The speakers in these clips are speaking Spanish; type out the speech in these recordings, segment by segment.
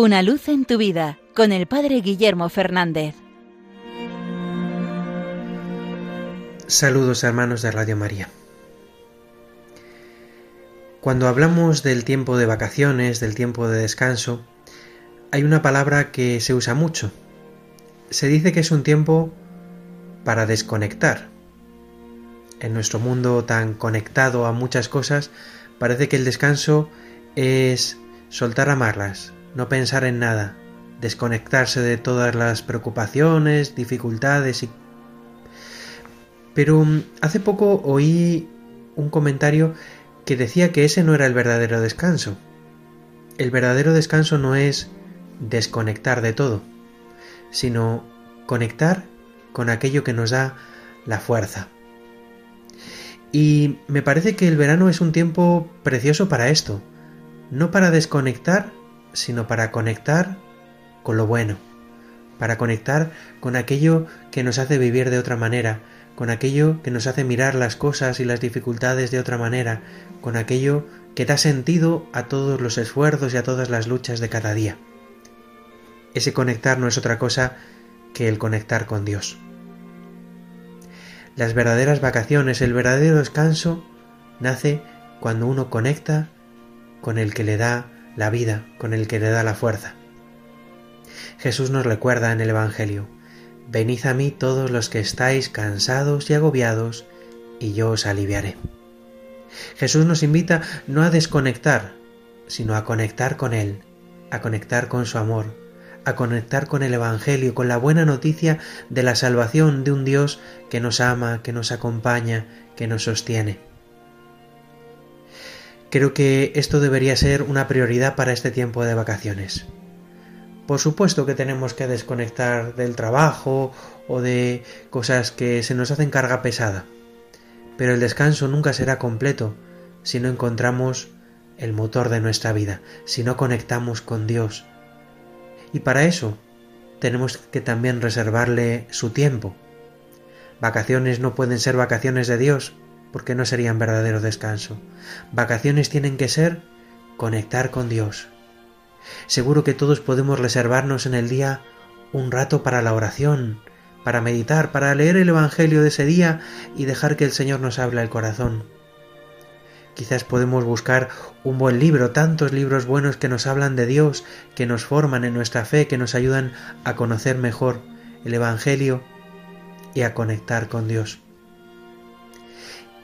Una luz en tu vida con el Padre Guillermo Fernández. Saludos hermanos de Radio María. Cuando hablamos del tiempo de vacaciones, del tiempo de descanso, hay una palabra que se usa mucho. Se dice que es un tiempo para desconectar. En nuestro mundo tan conectado a muchas cosas, parece que el descanso es soltar amarlas, no pensar en nada, desconectarse de todas las preocupaciones, dificultades y... Pero mm, hace poco oí un comentario que decía que ese no era el verdadero descanso. El verdadero descanso no es desconectar de todo, sino conectar con aquello que nos da la fuerza. Y me parece que el verano es un tiempo precioso para esto, no para desconectar, sino para conectar con lo bueno, para conectar con aquello que nos hace vivir de otra manera, con aquello que nos hace mirar las cosas y las dificultades de otra manera, con aquello que da sentido a todos los esfuerzos y a todas las luchas de cada día. Ese conectar no es otra cosa que el conectar con Dios. Las verdaderas vacaciones, el verdadero descanso, nace cuando uno conecta con el que le da la vida, con el que le da la fuerza. Jesús nos recuerda en el Evangelio, Venid a mí todos los que estáis cansados y agobiados, y yo os aliviaré. Jesús nos invita no a desconectar, sino a conectar con Él, a conectar con su amor, a conectar con el Evangelio, con la buena noticia de la salvación de un Dios que nos ama, que nos acompaña, que nos sostiene. Creo que esto debería ser una prioridad para este tiempo de vacaciones. Por supuesto que tenemos que desconectar del trabajo o de cosas que se nos hacen carga pesada, pero el descanso nunca será completo si no encontramos el motor de nuestra vida, si no conectamos con Dios. Y para eso tenemos que también reservarle su tiempo. Vacaciones no pueden ser vacaciones de Dios, porque no serían verdadero descanso. Vacaciones tienen que ser conectar con Dios. Seguro que todos podemos reservarnos en el día un rato para la oración, para meditar, para leer el Evangelio de ese día y dejar que el Señor nos hable al corazón. Quizás podemos buscar un buen libro, tantos libros buenos que nos hablan de Dios, que nos forman en nuestra fe, que nos ayudan a conocer mejor el Evangelio y a conectar con Dios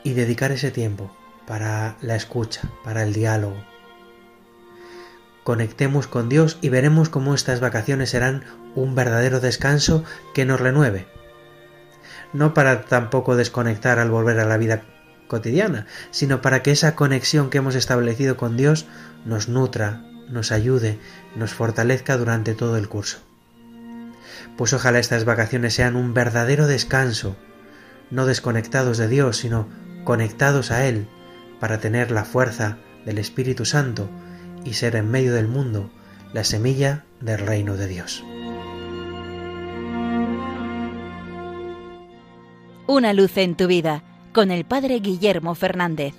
y dedicar ese tiempo para la escucha, para el diálogo. Conectemos con Dios y veremos cómo estas vacaciones serán un verdadero descanso que nos renueve. No para tampoco desconectar al volver a la vida cotidiana, sino para que esa conexión que hemos establecido con Dios nos nutra, nos ayude, nos fortalezca durante todo el curso. Pues ojalá estas vacaciones sean un verdadero descanso, no desconectados de Dios, sino conectados a Él, para tener la fuerza del Espíritu Santo y ser en medio del mundo la semilla del reino de Dios. Una luz en tu vida con el Padre Guillermo Fernández.